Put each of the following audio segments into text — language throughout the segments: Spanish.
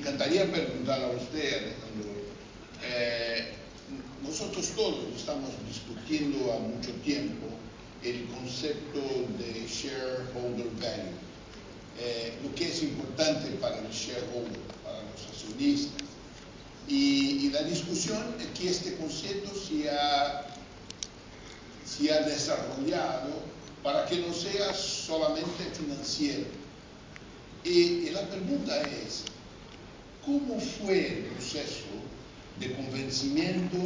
encantaría preguntar a usted, Alejandro, eh, nosotros todos estamos discutiendo a mucho tiempo el concepto de shareholder value, eh, lo que es importante para el shareholder, para los accionistas. Y, la discusión es que este concepto se ha, desarrollado para que no sea solamente financiero. Y la pregunta es, ¿cómo fue el proceso de convencimiento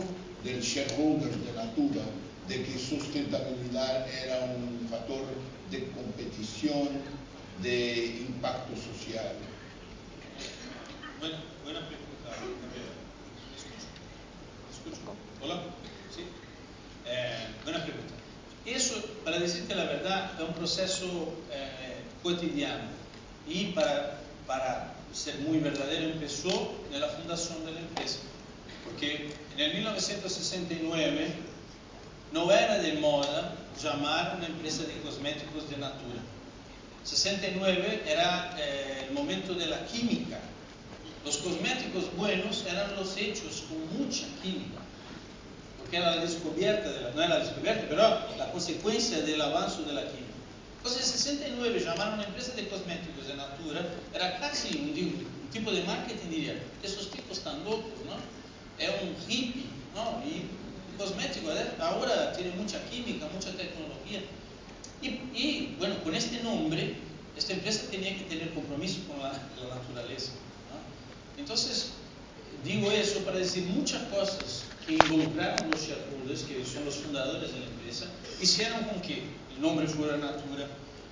del shareholder de Natura de que sustentabilidad era un factor de competición, de impacto social? Buena, buena pregunta. Hola. Sí. Eh, buena pregunta. Eso, para decirte la verdad, es un proceso eh, cotidiano y para, para ser muy verdadero empezó en la fundación de la empresa. Porque en el 1969 no era de moda llamar una empresa de cosméticos de Natura. 69 era eh, el momento de la química. Los cosméticos buenos eran los hechos con mucha química, porque era la descubierta, de la, no era la descubierta, pero la consecuencia del avance de la química. Entonces, en 69 llamar a una empresa de cosméticos de Natura era casi un, tipo de marketing, diría, esos tipos están locos, ¿no? Es un hippie, ¿no? Y cosmético ahora tiene mucha química, mucha tecnología. Y, bueno, con este nombre, esta empresa tenía que tener compromiso con la, naturaleza. Entonces, digo eso para decir muchas cosas que involucraron los shareholders, que son los fundadores de la empresa, hicieron con que el nombre fuera Natura.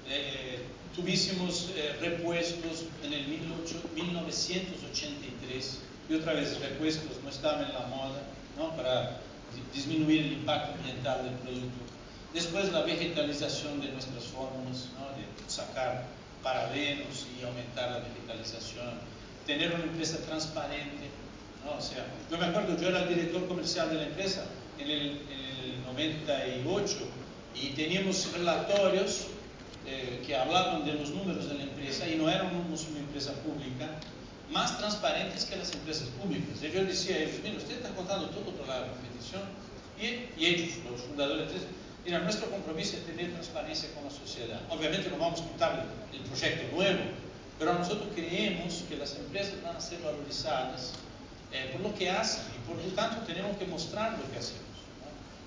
Eh, tuvísimos eh, repuestos en el 18, 1983, y otra vez repuestos no estaban en la moda, ¿no? para disminuir el impacto ambiental del producto. Después la vegetalización de nuestras fórmulas, ¿no? de sacar parabenos y aumentar la vegetalización. Tener una empresa transparente. ¿No? O sea, yo me acuerdo, yo era el director comercial de la empresa en el, en el 98 y teníamos relatorios eh, que hablaban de los números de la empresa y no éramos una empresa pública, más transparentes que las empresas públicas. Y yo decía a ellos, mira, usted está contando todo por la competición. Y, y ellos, los fundadores, mira, nuestro compromiso es tener transparencia con la sociedad. Obviamente no vamos a el, el proyecto nuevo, pero nosotros creemos que las empresas van a ser valorizadas eh, por lo que hacen y por lo tanto tenemos que mostrar lo que hacemos.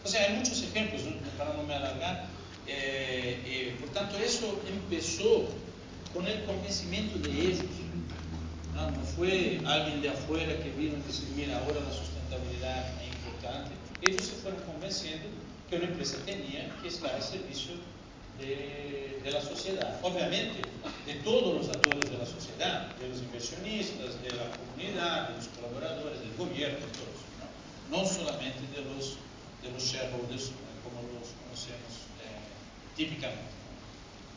¿no? Sea, hay muchos ejemplos, ¿no? para no me alargar. Eh, eh, por tanto, eso empezó con el convencimiento de ellos. No, no fue alguien de afuera que vino y dijo, mira, ahora la sustentabilidad es importante. Ellos se fueron convenciendo que una empresa tenía que estar al servicio de, de, la sociedad. Obviamente, de todos los actores de la sociedad, de los inversionistas, de la comunidad, de los colaboradores, del gobierno, todos. No, no solamente de los, de los shareholders como los conocemos eh, típicamente.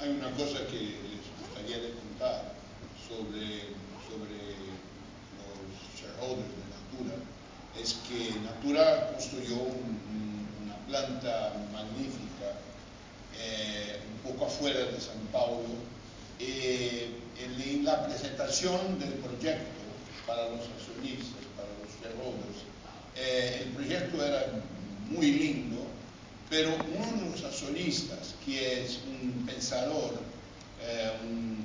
Hay una cosa que les gustaría de contar sobre sobre los shareholders de Natura es que Natura construyó un, un, una planta magnífica eh, un poco afuera de San Paulo. Eh, en la presentación del proyecto para los accionistas, para los shareholders, eh, el proyecto era muy lindo, pero uno de los accionistas, que es un pensador, un,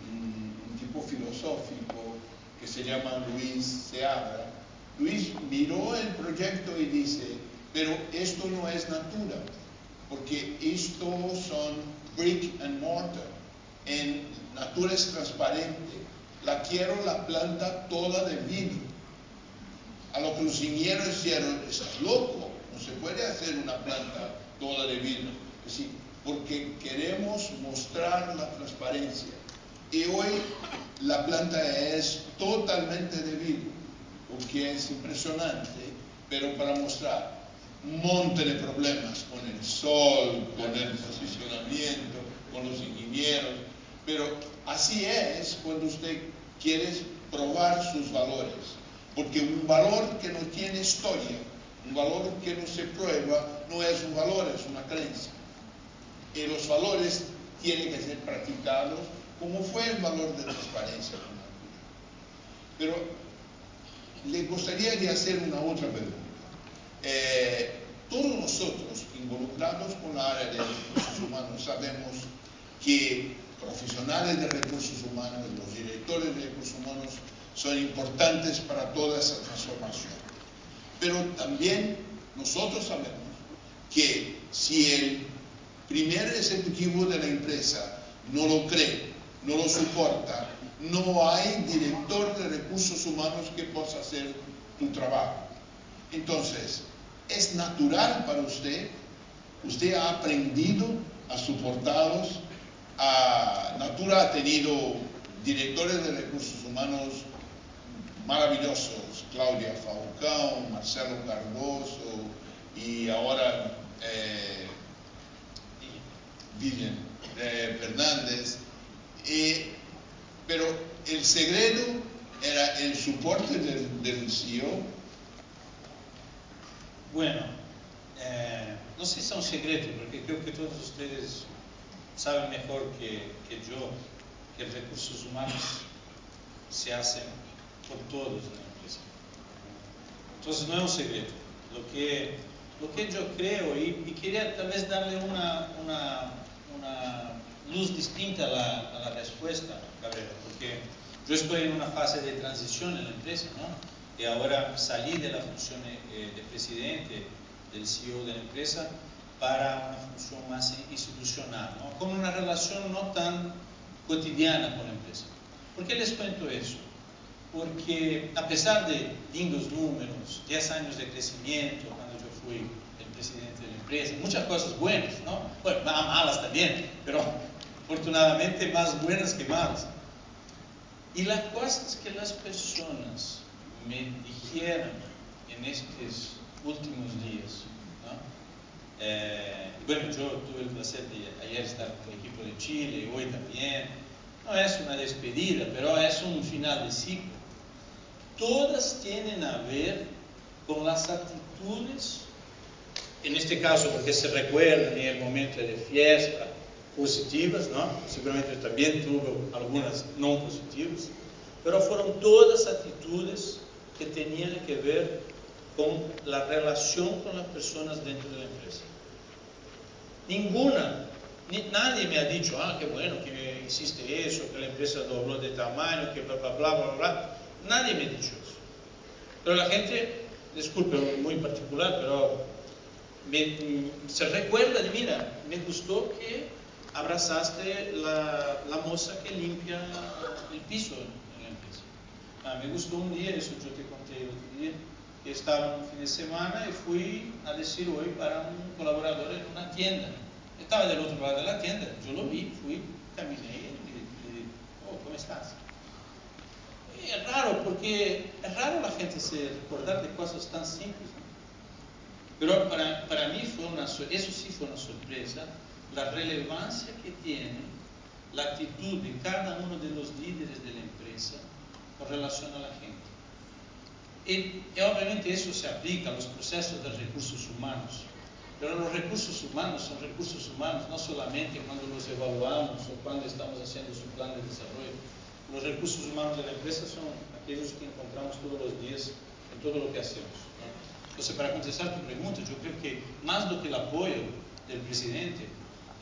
un tipo filosófico, que se llama Luis Seabra, Luis miró el proyecto y dice, pero esto no es natura, porque esto son brick and mortar, en natura es transparente, la quiero la planta toda de vidrio. A los ingenieros dijeron, estás loco, no se puede hacer una planta toda de vidrio. Es decir, porque queremos mostrar la transparencia. Y hoy la planta es totalmente de vidrio, lo es impresionante, pero para mostrar monte de problemas con el sol, con el posicionamiento, con los ingenieros, pero así es cuando usted quiere probar sus valores, porque un valor que no tiene historia, un valor que no se prueba, no es un valor, es una creencia. Y los valores tienen que ser practicados como fue el valor de transparencia. Pero le gustaría hacer una otra pregunta. Eh, todos nosotros involucrados con la área de recursos humanos sabemos que profesionales de recursos humanos, los directores de recursos humanos son importantes para toda esa transformación. Pero también nosotros sabemos que si el primer ejecutivo de la empresa no lo cree, no lo soporta, no hay director de recursos humanos que pueda hacer tu trabajo. Entonces, es natural para usted, usted ha aprendido a soportarlos, a Natura ha tenido directores de recursos humanos maravillosos, Claudia Falcão, Marcelo Cardoso y ahora eh, Vivian eh, Fernández. Eh, pero el secreto era el soporte del, del CEO. Bueno, eh, no sé si es un secreto, porque creo que todos ustedes saben mejor que, yo que recursos humanos se hacen por todos en la empresa. Entonces no es un secreto. Lo que, lo que yo creo, y, quería tal vez darle una, una, luz distinta a la, a la respuesta, Cabrera, porque yo estoy en una fase de transición en la empresa, ¿no? Y ahora salí de la función eh, de presidente, del CEO de la empresa, para una función más institucional, ¿no? con una relación no tan cotidiana con la empresa. ¿Por qué les cuento eso? Porque a pesar de lindos números, 10 años de crecimiento, cuando yo fui el presidente de la empresa, muchas cosas buenas, ¿no? Bueno, malas también, pero afortunadamente más buenas que malas. Y las cosas que las personas me dijeron en estos últimos días, ¿no? Eh, bueno, yo tuve el placer de ayer estar con el equipo de Chile, hoy también. No es una despedida, pero es un final de ciclo. Todas tienen a ver con las actitudes, en este caso porque se recuerdan en el momento de fiesta, positivas, ¿no? Seguramente también tuvo algunas no positivas, pero fueron todas actitudes que tenían que ver con la relación con las personas dentro de la empresa. Ninguna, ni, nadie me ha dicho, ah, qué bueno que existe eso, que la empresa dobló de tamaño, que bla, bla, bla, bla, bla. Nadie me ha dicho eso. Pero la gente, disculpe, muy particular, pero me, se recuerda de, mira, me gustó que abrazaste la, la moza que limpia el piso en la empresa. Ah, me gustó un día, eso yo te día, que estaba un fin de semana y fui a decir hoy para un colaborador en una tienda. Estaba del otro lado de la tienda, yo lo vi, fui, caminé y dije, oh, ¿cómo estás? Y es raro, porque es raro la gente se recordar de cosas tan simples. Pero para, para mí fue una, eso sí fue una sorpresa, la relevancia que tiene la actitud de cada uno de los líderes de la empresa con relación a la gente. Y, obviamente eso se aplica a los procesos de recursos humanos, pero los recursos humanos son recursos humanos no solamente cuando los evaluamos o cuando estamos haciendo su plan de desarrollo. Los recursos humanos de la empresa son aquellos que encontramos todos los días en todo lo que hacemos. Entonces, para contestar tu pregunta, yo creo que más do que el apoyo del presidente,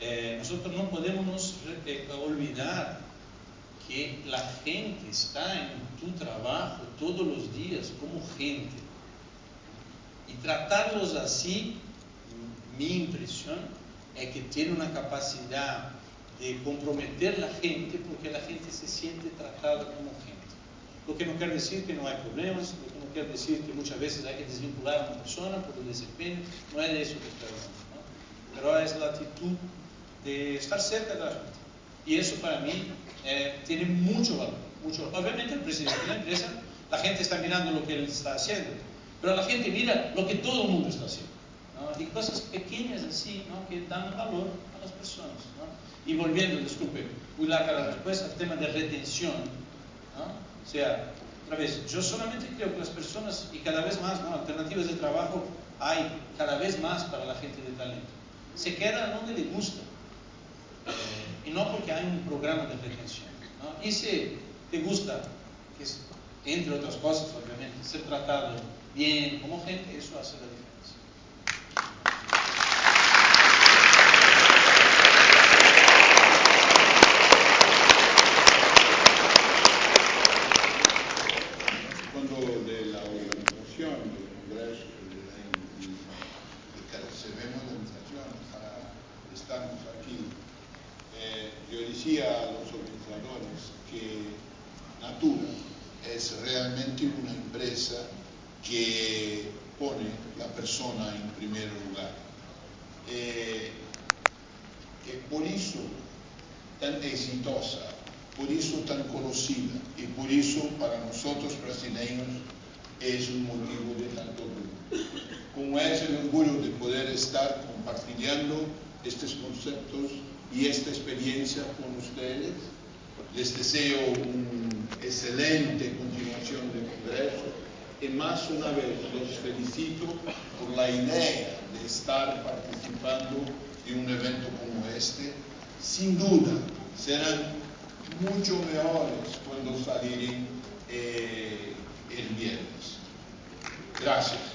eh, nosotros no podemos eh, olvidar que la gente está en tu trabajo todos los días como gente. Y tratarlos así, mi impresión es que tiene una capacidad de comprometer la gente porque la gente se siente tratada como gente. Lo que no quiere decir que no hay problemas, lo que no quiere decir que muchas veces hay que desvincular a una persona por el desempeño, no es de eso que estoy hablando, ¿no? pero es la actitud de estar cerca de la gente. Y eso para mí eh, tiene mucho valor, mucho Obviamente el presidente de la empresa, la gente está mirando lo que él está haciendo, pero la gente mira lo que todo el mundo está haciendo. ¿no? Y cosas pequeñas así, ¿no? que dan valor a las personas. ¿no? Y volviendo, disculpe, muy larga la respuesta, al tema de retención. O sea, otra vez, yo solamente creo que las personas, y cada vez más, alternativas de trabajo hay cada vez más para la gente de talento. Se queda donde le gusta. No porque hay un programa de retención. ¿no? Y si te gusta, que entre otras cosas, obviamente, ser tratado bien como gente, eso hace la diferencia. Cuando de la organización del Congreso de la y- y que recebemos la invitación para estarnos aquí, eh, yo decía a los organizadores que Natura es realmente una empresa que pone la persona en primer lugar. Eh, e por isso tan exitosa, por isso tan conocida y por eso para nosotros brasileños es un motivo de tanto orgullo. Como es el orgullo de poder estar compartiendo estos conceptos y esta experiencia con ustedes, les deseo una excelente continuación del Congreso y más una vez los felicito por la idea de estar participando de un evento como este. Sin duda serán mucho mejores cuando salieren eh, el viernes. Gracias.